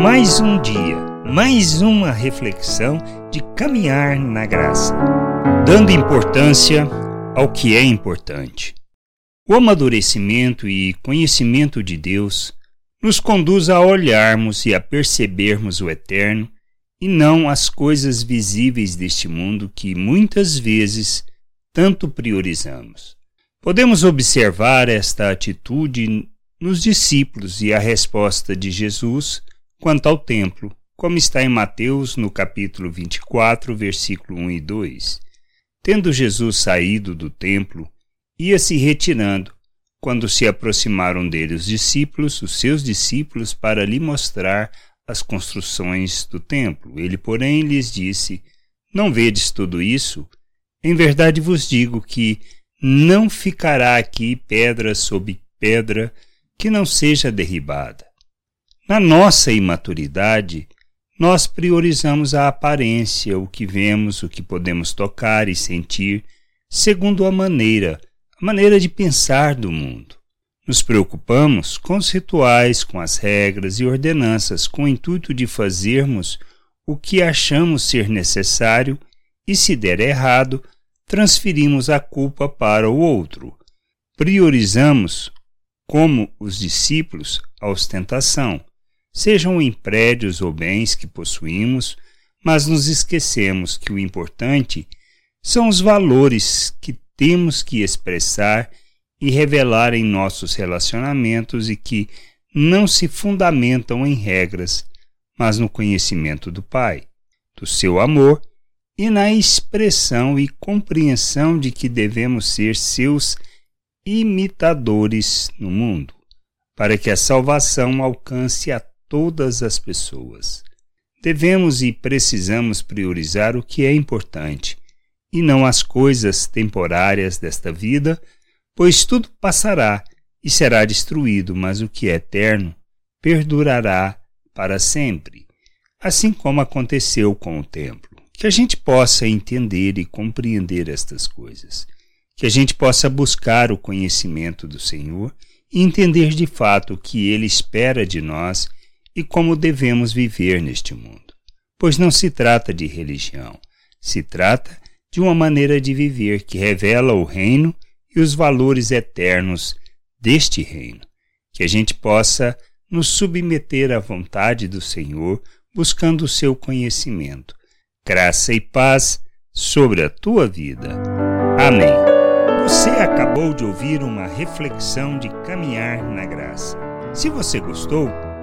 Mais um dia, mais uma reflexão de caminhar na graça, dando importância ao que é importante. O amadurecimento e conhecimento de Deus nos conduz a olharmos e a percebermos o eterno e não as coisas visíveis deste mundo que muitas vezes tanto priorizamos. Podemos observar esta atitude nos discípulos e a resposta de Jesus quanto ao templo, como está em Mateus no capítulo 24, versículo 1 e 2. Tendo Jesus saído do templo, ia se retirando, quando se aproximaram dele os discípulos, os seus discípulos, para lhe mostrar as construções do templo. Ele, porém, lhes disse: Não vedes tudo isso? Em verdade vos digo que não ficará aqui pedra sobre pedra que não seja derribada. Na nossa imaturidade, nós priorizamos a aparência, o que vemos, o que podemos tocar e sentir, segundo a maneira, a maneira de pensar do mundo. Nos preocupamos com os rituais, com as regras e ordenanças, com o intuito de fazermos o que achamos ser necessário e, se der errado, transferimos a culpa para o outro. Priorizamos, como os discípulos, a ostentação, sejam em prédios ou bens que possuímos, mas nos esquecemos que o importante são os valores que temos que expressar e revelar em nossos relacionamentos e que não se fundamentam em regras, mas no conhecimento do Pai, do seu amor e na expressão e compreensão de que devemos ser seus imitadores no mundo, para que a salvação alcance a todas as pessoas. Devemos e precisamos priorizar o que é importante e não as coisas temporárias desta vida pois tudo passará e será destruído, mas o que é eterno perdurará para sempre, assim como aconteceu com o templo. Que a gente possa entender e compreender estas coisas, que a gente possa buscar o conhecimento do Senhor e entender de fato o que Ele espera de nós e como devemos viver neste mundo. Pois não se trata de religião, se trata de uma maneira de viver que revela o reino e os valores eternos deste reino. Que a gente possa nos submeter à vontade do Senhor, buscando o seu conhecimento. Graça e paz sobre a tua vida. Amém. Você acabou de ouvir uma reflexão de caminhar na graça. Se você gostou,